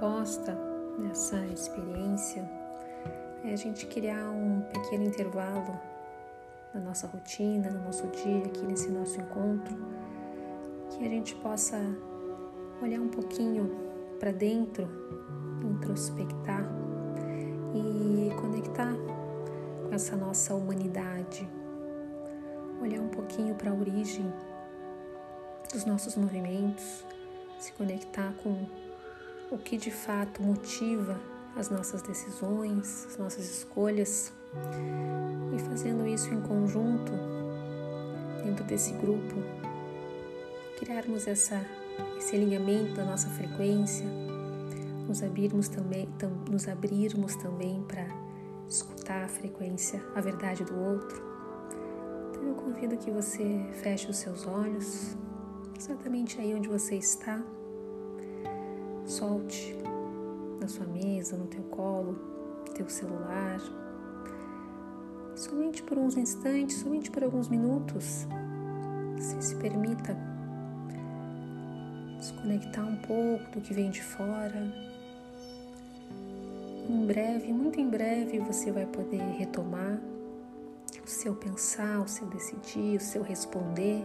proposta nessa experiência é a gente criar um pequeno intervalo na nossa rotina, no nosso dia, aqui nesse nosso encontro, que a gente possa olhar um pouquinho para dentro, introspectar e conectar com essa nossa humanidade, olhar um pouquinho para a origem dos nossos movimentos, se conectar com o que de fato motiva as nossas decisões, as nossas escolhas e fazendo isso em conjunto, dentro desse grupo, criarmos essa, esse alinhamento da nossa frequência, nos abrirmos também, tam, nos abrirmos também para escutar a frequência, a verdade do outro. Então eu convido que você feche os seus olhos, exatamente aí onde você está Solte na sua mesa, no teu colo, teu celular. Somente por uns instantes, somente por alguns minutos, você se permita desconectar um pouco do que vem de fora. Em breve, muito em breve, você vai poder retomar o seu pensar, o seu decidir, o seu responder.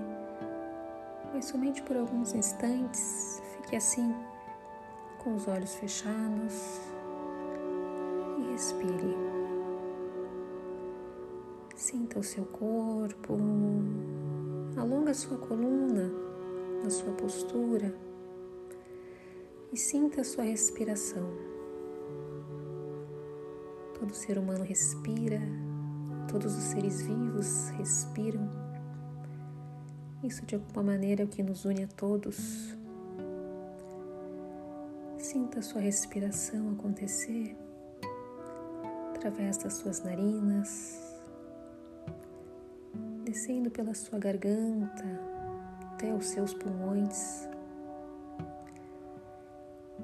Mas somente por alguns instantes, fique assim com os olhos fechados e respire. Sinta o seu corpo, alonga a sua coluna, a sua postura e sinta a sua respiração. Todo ser humano respira, todos os seres vivos respiram. Isso de alguma maneira é o que nos une a todos Sinta a sua respiração acontecer através das suas narinas, descendo pela sua garganta até os seus pulmões.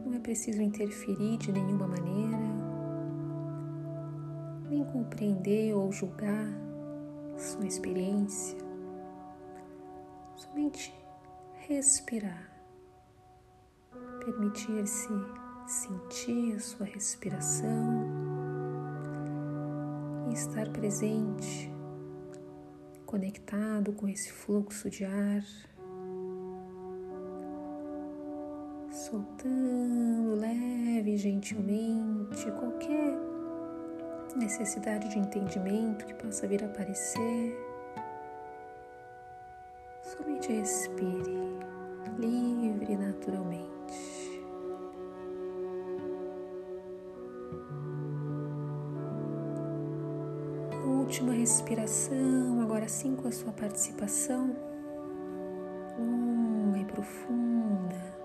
Não é preciso interferir de nenhuma maneira, nem compreender ou julgar sua experiência, somente respirar permitir-se sentir a sua respiração e estar presente, conectado com esse fluxo de ar, soltando leve e gentilmente qualquer necessidade de entendimento que possa vir a aparecer. Somente respire última respiração, agora sim com a sua participação longa e profunda.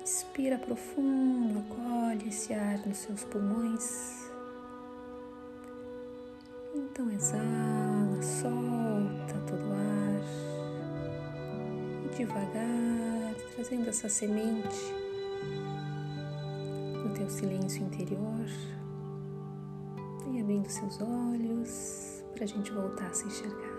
Inspira profundo, acolhe esse ar nos seus pulmões. Então exala, solta todo o ar e devagar trazendo essa semente no teu silêncio interior abrindo seus olhos para a gente voltar a se enxergar.